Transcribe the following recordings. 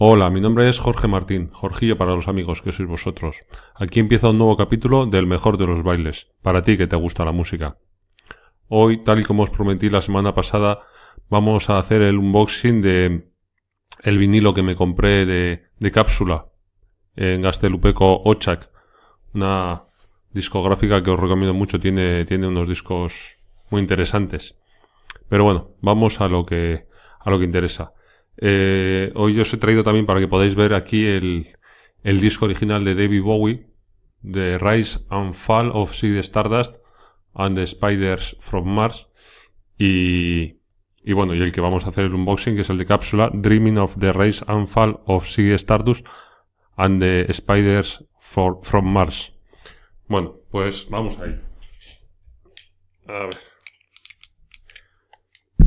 Hola, mi nombre es Jorge Martín, Jorgillo para los amigos que sois vosotros. Aquí empieza un nuevo capítulo del mejor de los bailes, para ti que te gusta la música. Hoy, tal y como os prometí la semana pasada, vamos a hacer el unboxing de el vinilo que me compré de, de cápsula en Gastelupeco Ochak, una discográfica que os recomiendo mucho, tiene, tiene unos discos muy interesantes. Pero bueno, vamos a lo que, a lo que interesa. Eh, hoy os he traído también para que podáis ver aquí el, disco original de David Bowie, The Rise and Fall of Seed Stardust and the Spiders from Mars. Y, y bueno, y el que vamos a hacer el unboxing, que es el de cápsula, Dreaming of the Rise and Fall of Seed Stardust and the Spiders from Mars. Bueno, pues vamos ahí. A ver.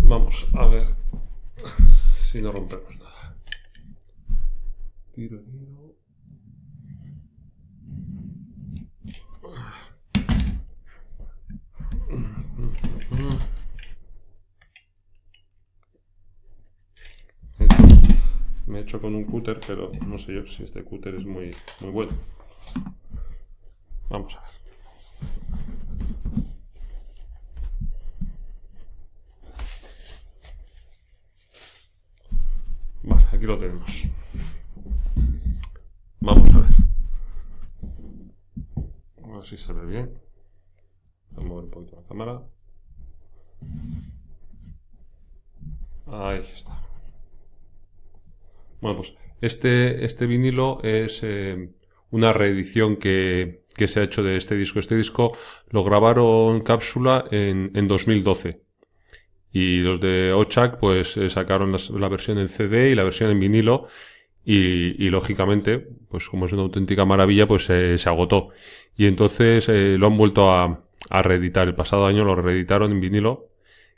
Vamos a ver si no rompemos nada. Tiro, tiro. Me he hecho con un cúter, pero no sé yo si este cúter es muy, muy bueno. Vamos a ver. Vale, aquí lo tenemos. Vamos a ver. A ver si se ve bien. Voy a mover un poquito la cámara. Ahí está. Bueno, pues este, este vinilo es eh, una reedición que, que, se ha hecho de este disco. Este disco lo grabaron cápsula en, en 2012. Y los de Ochak pues eh, sacaron la versión en CD y la versión en vinilo. Y, y lógicamente, pues como es una auténtica maravilla, pues eh, se agotó. Y entonces eh, lo han vuelto a, a reeditar. El pasado año lo reeditaron en vinilo.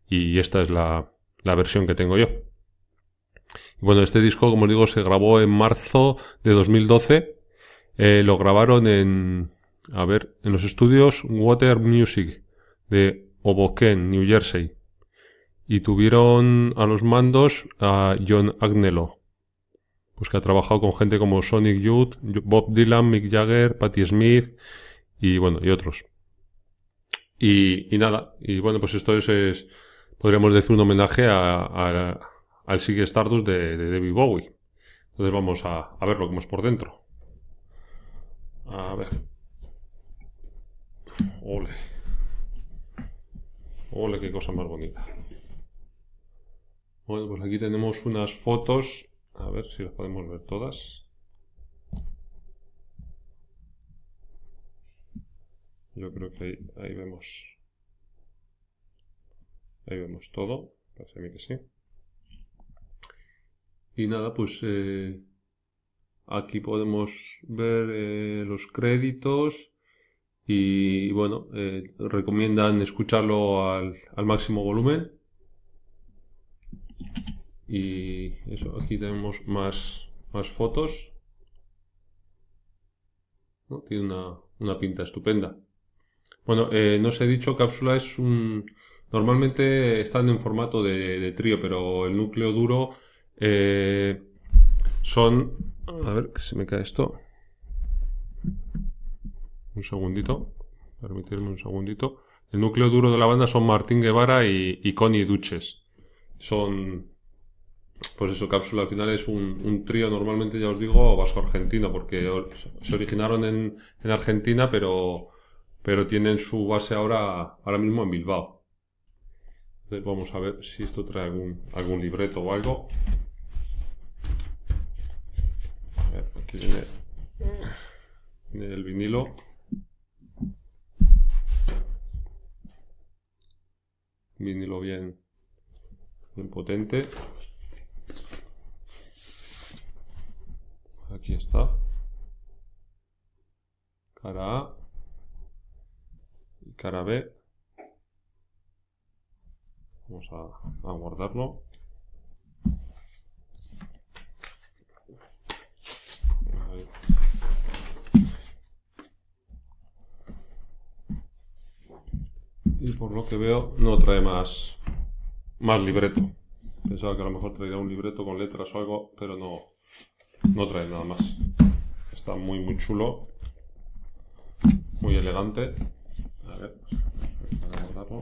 Y esta es la, la versión que tengo yo. Y bueno, este disco, como os digo, se grabó en marzo de 2012. Eh, lo grabaron en, a ver, en los estudios Water Music de Hoboken, New Jersey. Y tuvieron a los mandos a John Agnello, pues que ha trabajado con gente como Sonic Youth, Bob Dylan, Mick Jagger, Patti Smith y bueno, y otros. Y, nada, y bueno, pues esto es, es podríamos decir un homenaje a, al Sigue Stardust de, de, David Bowie. Entonces vamos a, a ver lo que hemos por dentro. A ver. Ole. Ole, qué cosa más bonita. Bueno, pues aquí tenemos unas fotos. A ver si las podemos ver todas. Yo creo que ahí, ahí vemos. Ahí vemos todo. Parece a mí que sí. Y nada, pues eh, aquí podemos ver eh, los créditos y bueno, eh, recomiendan escucharlo al, al, máximo volumen. Y eso, aquí tenemos más, más fotos. Tiene una, una, pinta estupenda. Bueno, no os he dicho, cápsula es un... Normalmente están en formato de, trío, pero el núcleo duro eh, son. A ver, que se me cae esto. Un segundito. Permitirme un segundito. El núcleo duro de la banda son Martín Guevara y, y Connie Duches. Son. Pues eso, cápsula al final es un, un trío normalmente, ya os digo, vasco-argentino, porque se originaron en, en Argentina, pero, pero tienen su base ahora, ahora mismo en Bilbao. Entonces vamos a ver si esto trae algún, algún libreto o algo. ver, aquí viene, viene el vinilo. Vinilo bien, bien potente. Aquí está. Cara A y cara B. Vamos a, a guardarlo. y por lo que veo no trae más, más libreto. Pensaba que a lo mejor traería un libreto con letras o algo, pero no, no trae nada más. Está muy, muy chulo. Muy elegante. A ver, a guardarlo.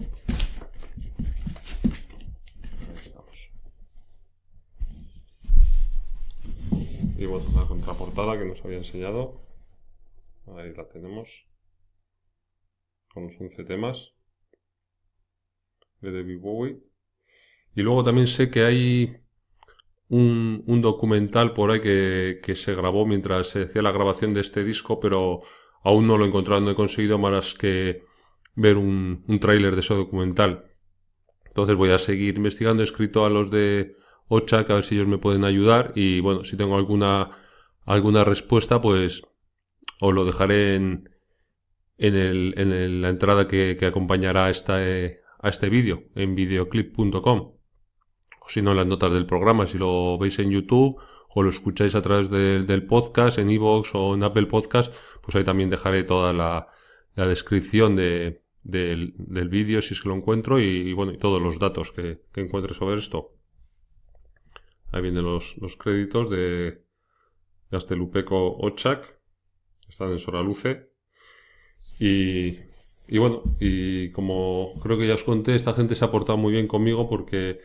Ahí estamos. Y bueno, la contraportada que nos había enseñado. Ahí la tenemos. Con los 11 temas de David Bowie. Y luego también sé que hay un, documental por ahí que, que, se grabó mientras se hacía la grabación de este disco, pero aún no lo he encontrado, no he conseguido más que ver un, un tráiler de ese documental. Entonces voy a seguir investigando, he escrito a los de Ochak a ver si ellos me pueden ayudar y bueno, si tengo alguna, alguna respuesta, pues os lo dejaré en, en, el, en la entrada que, que acompañará a esta, eh, a este vídeo en videoclip.com. O si no, en las notas del programa, si lo veis en YouTube o lo escucháis a través del podcast, en iVoox o en Apple Podcast, pues ahí también dejaré toda la, descripción de, del, vídeo si es que lo encuentro y, bueno, y todos los datos que, que, encuentre sobre esto. Ahí vienen los, los créditos de Gastelupeco Ochak, están en Soraluce. Y, y bueno, y como creo que ya os conté, esta gente se ha portado muy bien conmigo porque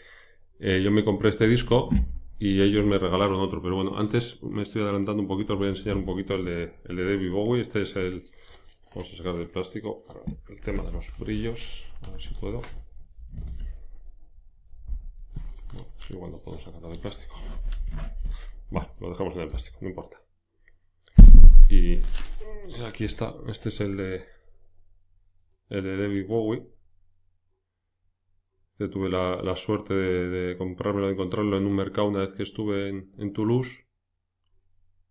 eh, yo me compré este disco y ellos me regalaron otro. Pero bueno, antes me estoy adelantando un poquito, os voy a enseñar un poquito el de, el de David Bowie. Este es el... Vamos a sacar del plástico el tema de los brillos. A ver si puedo. No, igual no puedo sacarlo del plástico. Vale, lo dejamos en el plástico, no importa. Y aquí está, este es el de el de David Bowie. Tuve la, suerte de, de, comprármelo, de encontrarlo en un mercado una vez que estuve en, Toulouse.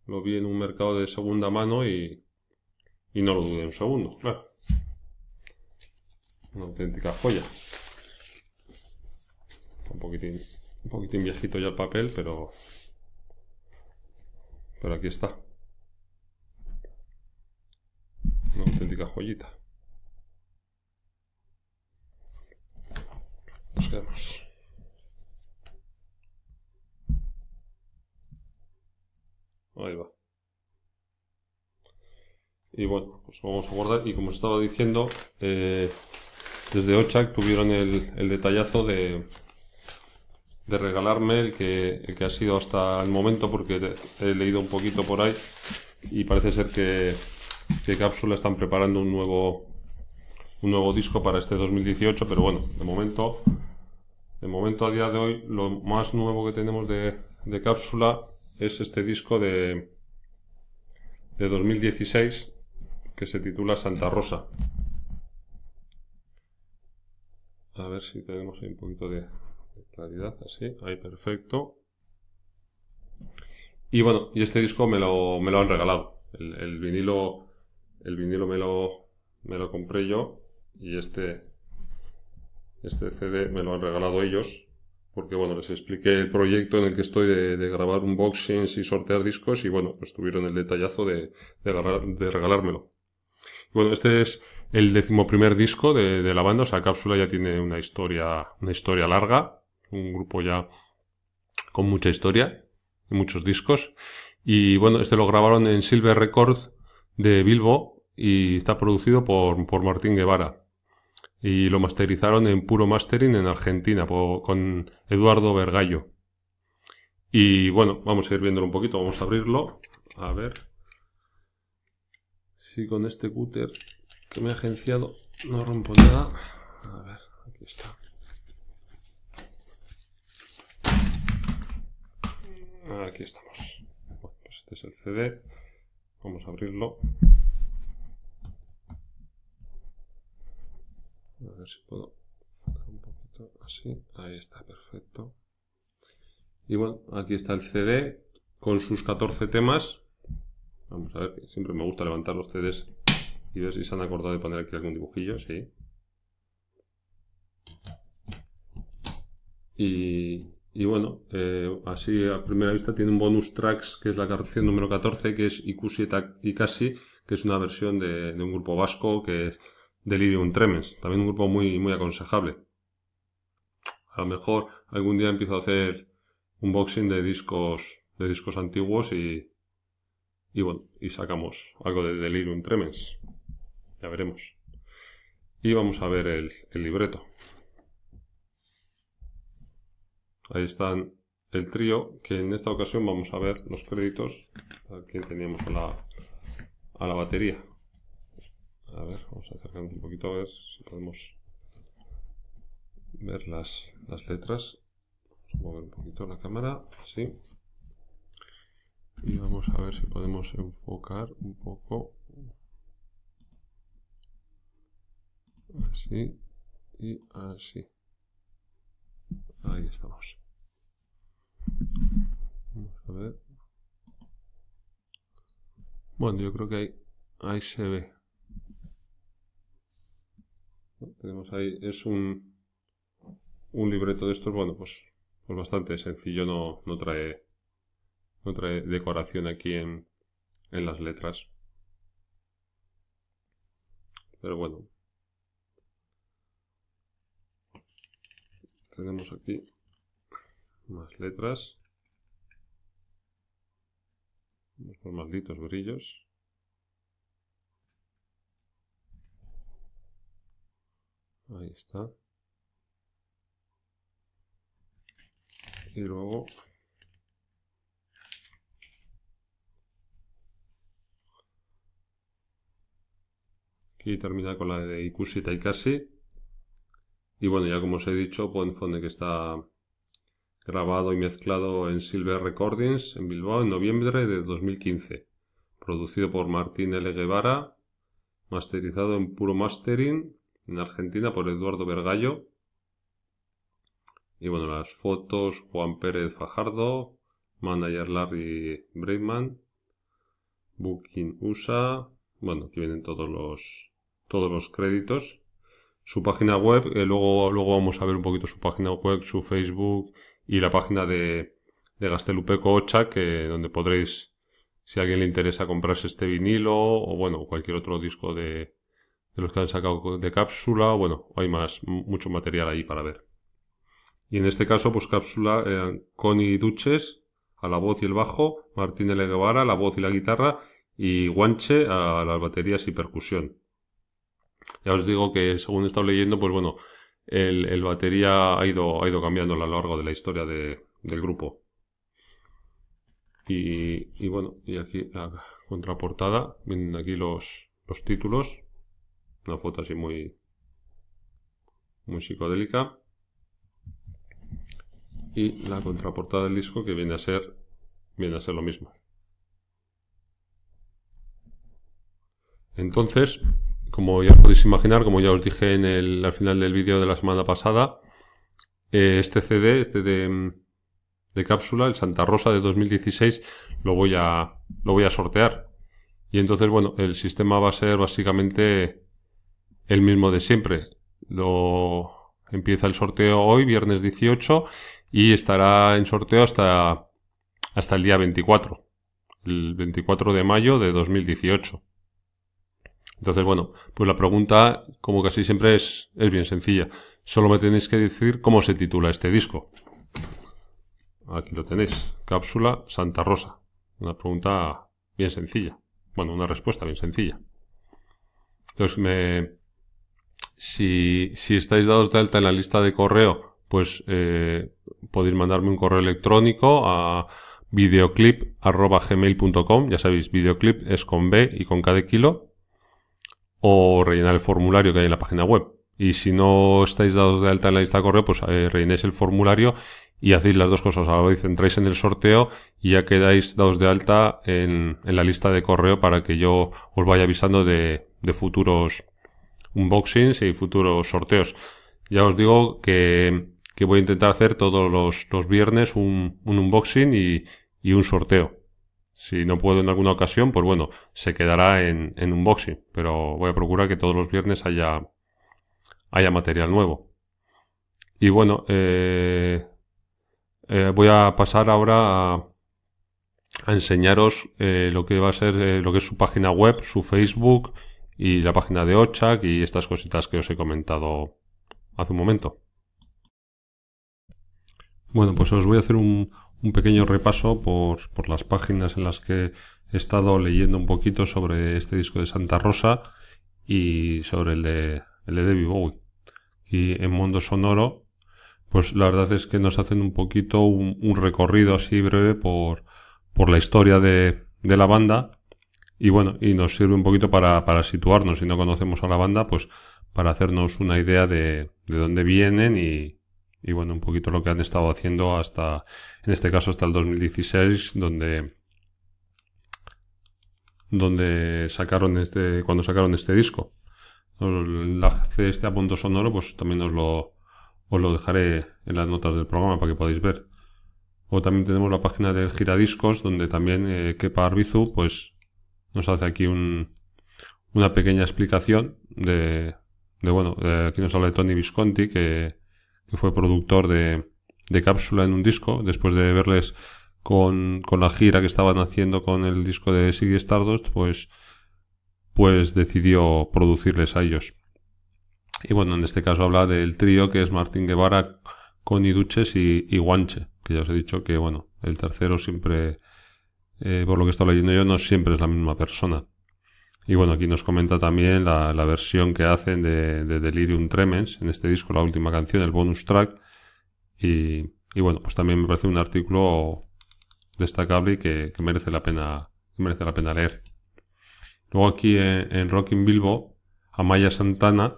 Lo vi en un mercado de segunda mano y, y no lo dudé un segundo. Una auténtica joya. Un poquitín, un poquitín viejito ya el papel, pero, pero aquí está. Una auténtica joyita. Nos quedamos. Ahí va. Y bueno, pues vamos a guardar. Y como estaba diciendo, eh, desde Ochak tuvieron el, detallazo de, de regalarme el que, el que ha sido hasta el momento, porque he leído un poquito por ahí y parece ser que, que Cápsula están preparando un nuevo, un nuevo disco para este 2018, pero bueno, de momento de momento, a día de hoy, lo más nuevo que tenemos de, cápsula es este disco de, de 2016 que se titula Santa Rosa. A ver si tenemos ahí un poquito de, claridad, así, ahí perfecto. Y bueno, y este disco me lo, me lo han regalado. El, vinilo, el vinilo me lo, me lo compré yo y este, este CD me lo han regalado ellos, porque bueno, les expliqué el proyecto en el que estoy de, grabar unboxings y sortear discos y bueno, pues tuvieron el detallazo de, de, regalármelo. bueno, este es el decimoprimer disco de, la banda, o sea, Cápsula ya tiene una historia, una historia larga, un grupo ya con mucha historia muchos discos. Y bueno, este lo grabaron en Silver Records de Bilbo y está producido por, por Martín Guevara y lo masterizaron en puro mastering en Argentina con Eduardo Vergallo. Y bueno, vamos a ir viéndolo un poquito, vamos a abrirlo. A ver si con este cúter que me ha agenciado no rompo nada. A ver, aquí está. Aquí estamos. Bueno, pues este es el CD. Vamos a abrirlo. A ver si puedo un poquito así. Ahí está, perfecto. Y bueno, aquí está el CD con sus 14 temas. Vamos a ver, siempre me gusta levantar los CDs y ver si se han acordado de poner aquí algún dibujillo, sí. Y, bueno, eh, así a primera vista tiene un bonus tracks que es la canción número 14, que es Ikusi y Casi, que es una versión de, de un grupo vasco que es Delirium Tremens, también un grupo muy, muy aconsejable. A lo mejor algún día empiezo a hacer unboxing de discos de discos antiguos y, y bueno, y sacamos algo de Delirium Tremens. Ya veremos. Y vamos a ver el, libreto. Ahí están el trío, que en esta ocasión vamos a ver los créditos. Aquí teníamos a la, a la batería. A ver, vamos a acercarnos un poquito a ver si podemos ver las, las letras. Vamos a mover un poquito la cámara, así. Y vamos a ver si podemos enfocar un poco. Así y así. Ahí estamos. Vamos a ver. Bueno, yo creo que ahí, ahí se ve. Tenemos ahí, es un, un libreto de estos, bueno, pues, pues bastante sencillo, no, no trae no trae decoración aquí en, en las letras. Pero bueno. Tenemos aquí más letras. Los malditos brillos. Ahí está. Y luego Aquí termina con la de Ikushi Taikashi. Y bueno, ya como os he dicho, pone que está grabado y mezclado en Silver Recordings en Bilbao en noviembre de 2015. Producido por Martín L. Guevara. Masterizado en Puro Mastering en Argentina por Eduardo Vergallo. Y bueno, las fotos Juan Pérez Fajardo, manager Larry Breitman, Booking USA. Bueno, aquí vienen todos los todos los créditos. Su página web, eh, luego, luego vamos a ver un poquito su página web, su Facebook y la página de, de Gastelupeco Ocha, que, donde podréis, si a alguien le interesa comprarse este vinilo o bueno, cualquier otro disco de, de los que han sacado de cápsula, bueno, hay más, mucho material ahí para ver. Y en este caso, pues cápsula, eh, Connie Duches a la voz y el bajo, Martín L. Guevara a la voz y la guitarra y Guanche a las baterías y percusión. Ya os digo que según he estado leyendo, pues bueno, el, batería ha ido, ha ido cambiando a lo largo de la historia del grupo. Y, bueno, y aquí la contraportada, vienen aquí los, los títulos, una foto así muy, muy psicodélica. Y la contraportada del disco que viene a ser, viene a ser lo mismo. Entonces, como ya podéis imaginar, como ya os dije en el, al final del vídeo de la semana pasada, eh, este CD, este de, de, cápsula, el Santa Rosa de 2016, lo voy a, lo voy a sortear. Y entonces, bueno, el sistema va a ser básicamente el mismo de siempre. Lo empieza el sorteo hoy, viernes 18, y estará en sorteo hasta, hasta el día 24, el 24 de mayo de 2018. Entonces, bueno, pues la pregunta, como casi siempre, es, es bien sencilla. Solo me tenéis que decir cómo se titula este disco. Aquí lo tenéis. Cápsula Santa Rosa. Una pregunta bien sencilla. Bueno, una respuesta bien sencilla. Entonces, me, si, si estáis dados de alta en la lista de correo, pues eh, podéis mandarme un correo electrónico a videoclip.gmail.com. Ya sabéis, videoclip es con B y con K de kilo o rellenar el formulario que hay en la página web. Y si no estáis dados de alta en la lista de correo, pues eh, rellenéis el formulario y hacéis las dos cosas. A la entráis en el sorteo y ya quedáis dados de alta en, la lista de correo para que yo os vaya avisando de, futuros unboxings y futuros sorteos. Ya os digo que, voy a intentar hacer todos los, viernes un, unboxing y un sorteo. Si no puedo en alguna ocasión, pues bueno, se quedará en, en unboxing. Pero voy a procurar que todos los viernes haya, haya material nuevo. Y bueno, eh, eh, voy a pasar ahora a, enseñaros eh, lo que va a ser lo que es su página web, su Facebook y la página de Ochak y estas cositas que os he comentado hace un momento. Bueno, pues os voy a hacer un, un pequeño repaso por, por las páginas en las que he estado leyendo un poquito sobre este disco de Santa Rosa y sobre el de, el de David Bowie. Y en Mundo Sonoro, pues la verdad es que nos hacen un poquito un, recorrido así breve por, por la historia de, de, la banda. Y bueno, y nos sirve un poquito para, para, situarnos, si no conocemos a la banda, pues para hacernos una idea de, de dónde vienen y, y bueno, un poquito lo que han estado haciendo hasta, en este caso hasta el 2016, donde donde sacaron este, cuando sacaron este disco. El este apunto sonoro, pues también os lo, os lo dejaré en las notas del programa para que podáis ver. O también tenemos la página del Giradiscos, donde también eh, Kepa Arbizu, pues nos hace aquí un, una pequeña explicación de, de bueno, aquí nos habla de Tony Visconti, que, que fue productor de, de Cápsula en un disco, después de verles con, con, la gira que estaban haciendo con el disco de Siggy Stardust, pues, pues decidió producirles a ellos. Y bueno, en este caso habla del trío que es Martín Guevara, Connie Duches y, y, Guanche, que ya os he dicho que bueno, el tercero siempre, eh, por lo que estoy leyendo yo, no siempre es la misma persona. Y bueno, aquí nos comenta también la, versión que hacen de, de, Delirium Tremens en este disco, la última canción, el bonus track. Y, bueno, pues también me parece un artículo destacable y que, merece la pena merece la pena leer. Luego aquí en, en Rocking Bilbo, Amaya Santana,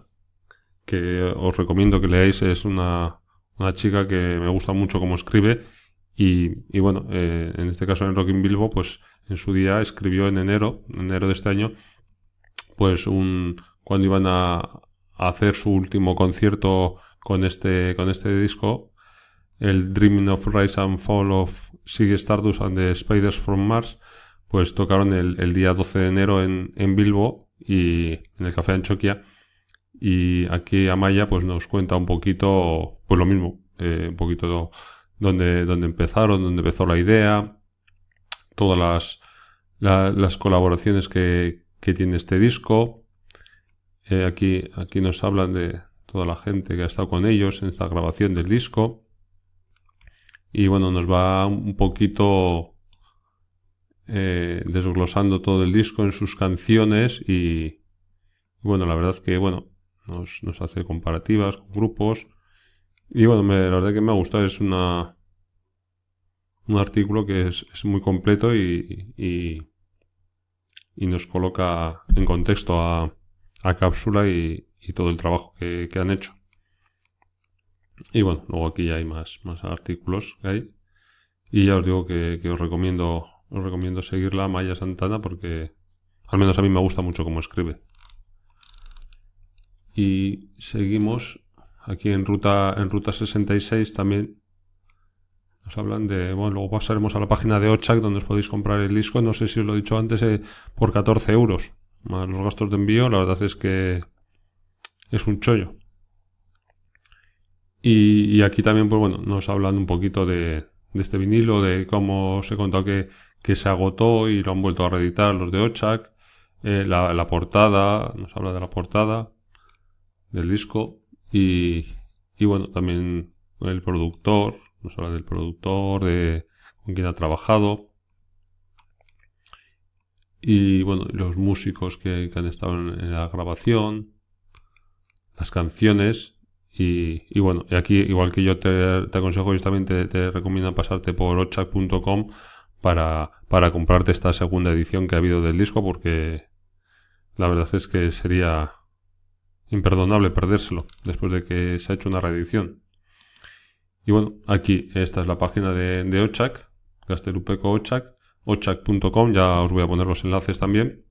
que os recomiendo que leáis, es una, una chica que me gusta mucho cómo escribe y, bueno, eh, en este caso en Rocking Bilbo, pues en su día escribió en enero, enero de este año, pues un cuando iban a, hacer su último concierto con este con este disco, el Dreaming of Rise and Fall of Sig Stardust and the Spiders from Mars, pues tocaron el, el día 12 de enero en, en, Bilbo y en el Café Anchoquia. Y aquí Amaya pues nos cuenta un poquito, pues lo mismo, eh, un poquito donde, empezaron, donde empezó la idea, todas las, la, las colaboraciones que, que, tiene este disco. Eh, aquí, aquí nos hablan de toda la gente que ha estado con ellos en esta grabación del disco. Y bueno, nos va un poquito eh, desglosando todo el disco en sus canciones y, bueno, la verdad que bueno, nos hace comparativas con grupos. Y bueno, la verdad que me ha gustado, es una un artículo que es, muy completo y, y, nos coloca en contexto a, a Cápsula y, y, todo el trabajo que, que han hecho. Y bueno, luego aquí ya hay más, más artículos que hay. Y ya os digo que, os recomiendo os recomiendo seguirla Maya Santana porque al menos a mí me gusta mucho cómo escribe. Y seguimos aquí en ruta en ruta 66 también nos hablan de, bueno, luego pasaremos a la página de Ochak donde os podéis comprar el disco, no sé si os lo he dicho antes, eh, por 14 euros, más los gastos de envío, la verdad es que es un chollo. Y, aquí también, pues bueno, nos hablan un poquito de, este vinilo, de cómo se contó que, que, se agotó y lo han vuelto a reeditar los de Ochak, eh, la, portada, nos habla de la portada del disco y, bueno, también el productor, nos habla del productor, de con quien ha trabajado. Y bueno, los músicos que, han estado en la grabación, las canciones. Y, bueno, y aquí, igual que yo te, aconsejo, yo también te, te recomiendo pasarte por ochak.com para, para comprarte esta segunda edición que ha habido del disco, porque la verdad es que sería imperdonable perdérselo después de que se ha hecho una reedición. Y bueno, aquí esta es la página de, de Ochak, Gastelupeco Ochak, ya os voy a poner los enlaces también.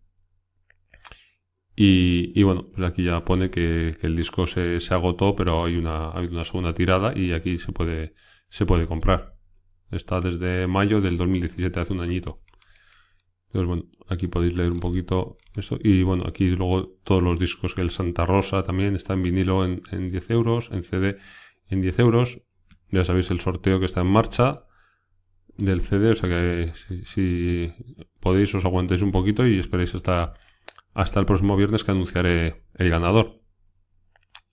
Y, bueno, pues aquí ya pone que, el disco se, agotó, pero hay una, segunda tirada y aquí se puede, se puede comprar. Está desde mayo del 2017, hace un añito. Bueno, aquí podéis leer un poquito esto. Y bueno, aquí luego todos los discos, el Santa Rosa también está en vinilo en, en 10 euros, en CD en 10 euros. Ya sabéis el sorteo que está en marcha del CD, o sea que si, si podéis os aguantéis un poquito y esperéis hasta hasta el próximo viernes que anunciaré el ganador.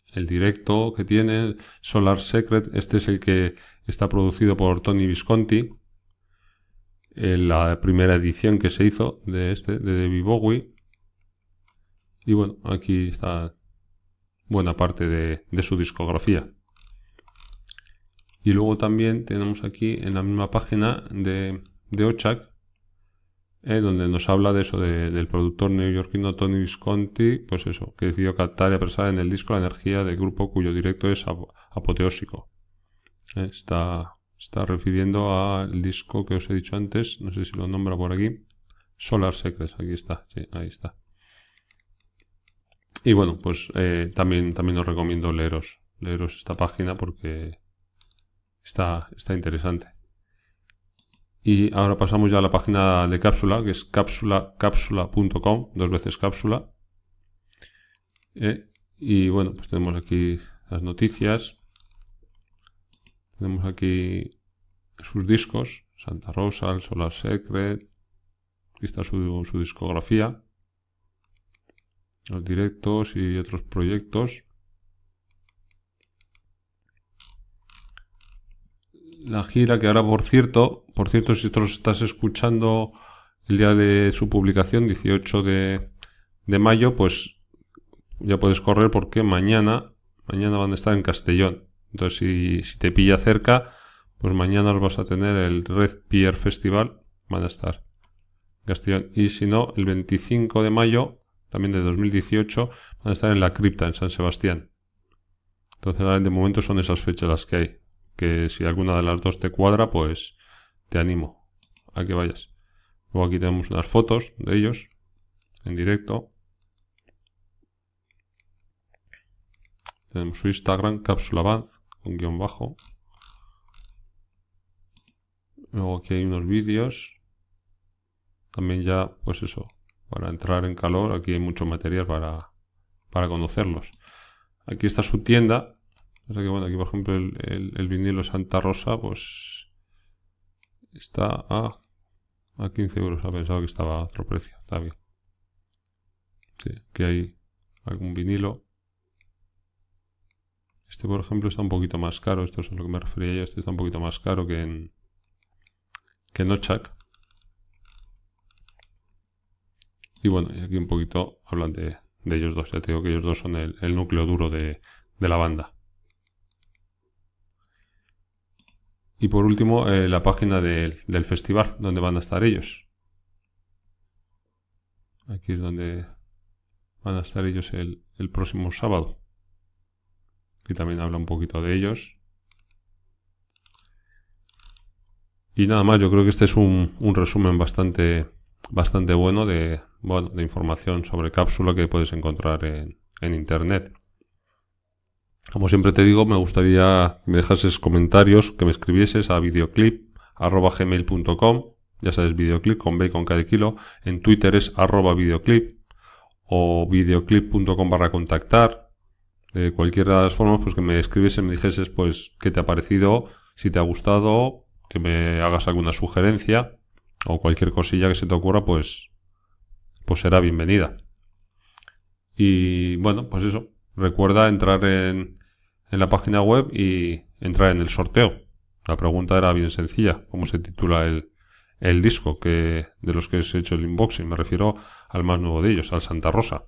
El directo que tiene Solar Secret, este es el que está producido por Tony Visconti, la primera edición que se hizo de este, de David Bowie. Y bueno, aquí está buena parte de, su discografía. Y luego también tenemos aquí en la misma página de, de Ochak, eh, donde nos habla de eso, del productor neoyorquino Tony Visconti, pues eso, que decidió captar y apresar en el disco la energía del grupo cuyo directo es apoteósico. Eh, está, está refiriendo al disco que os he dicho antes, no sé si lo nombra por aquí, Solar Secrets, aquí está, sí, ahí está. Y bueno, pues eh, también, también os recomiendo leeros, leeros esta página porque está, está interesante. Y ahora pasamos ya a la página de cápsula, que es cápsula, cápsula.com, dos veces cápsula. Eh, y bueno, pues tenemos aquí las noticias. Tenemos aquí sus discos, Santa Rosa, el Solar Secret. Aquí está su, su discografía. Los directos y otros proyectos. la gira que ahora, por cierto, por cierto, si esto estás escuchando el día de su publicación, 18 de, mayo, pues ya puedes correr porque mañana, mañana van a estar en Castellón. Entonces, si, si te pilla cerca, pues mañana vas a tener el Red Pier Festival, van a estar Castellón. Y si no, el 25 de mayo, también de 2018, van a estar en la cripta, en San Sebastián. Entonces, de momento son esas fechas las que hay que si alguna de las dos te cuadra, pues te animo a que vayas. Luego aquí tenemos unas fotos de ellos en directo. Tenemos su Instagram, cápsula band, con guion bajo. Luego aquí hay unos vídeos. También ya, pues eso, para entrar en calor, aquí hay mucho material para, para conocerlos. Aquí está su tienda, aquí por ejemplo el, vinilo Santa Rosa, pues está a, a 15 euros. Ha pensado que estaba a otro precio. Está bien. Sí, aquí hay algún vinilo. Este, por ejemplo, está un poquito más caro. Esto es a lo que me refería yo. Este está un poquito más caro que en, que en Ochak. Y bueno, y aquí un poquito hablan de, ellos dos. Ya te digo que ellos dos son el, núcleo duro de la banda. Y por último, eh, la página del, festival, donde van a estar ellos. Aquí es donde van a estar ellos el, próximo sábado. Y también habla un poquito de ellos. Y nada más, yo creo que este es un, resumen bastante, bastante bueno de, bueno de información sobre cápsula que puedes encontrar en, internet. Como siempre te digo, me gustaría que me dejases comentarios, que me escribieses a videoclip.gmail.com ya sabes, videoclip con B con cada kilo. En Twitter es arroba videoclip o videoclip.com barra contactar. De cualquiera de las formas, pues que me escribiese, me dijeses pues qué te ha parecido, si te ha gustado, que me hagas alguna sugerencia o cualquier cosilla que se te ocurra, pues, pues será bienvenida. Y bueno, pues eso, recuerda entrar en, en la página web y entrar en el sorteo. La pregunta era bien sencilla, ¿cómo se titula el, el disco que, de los que he hecho el unboxing? Me refiero al más nuevo de ellos, al Santa Rosa.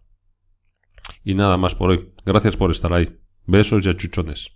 Y nada más por hoy. Gracias por estar ahí. Besos y achuchones.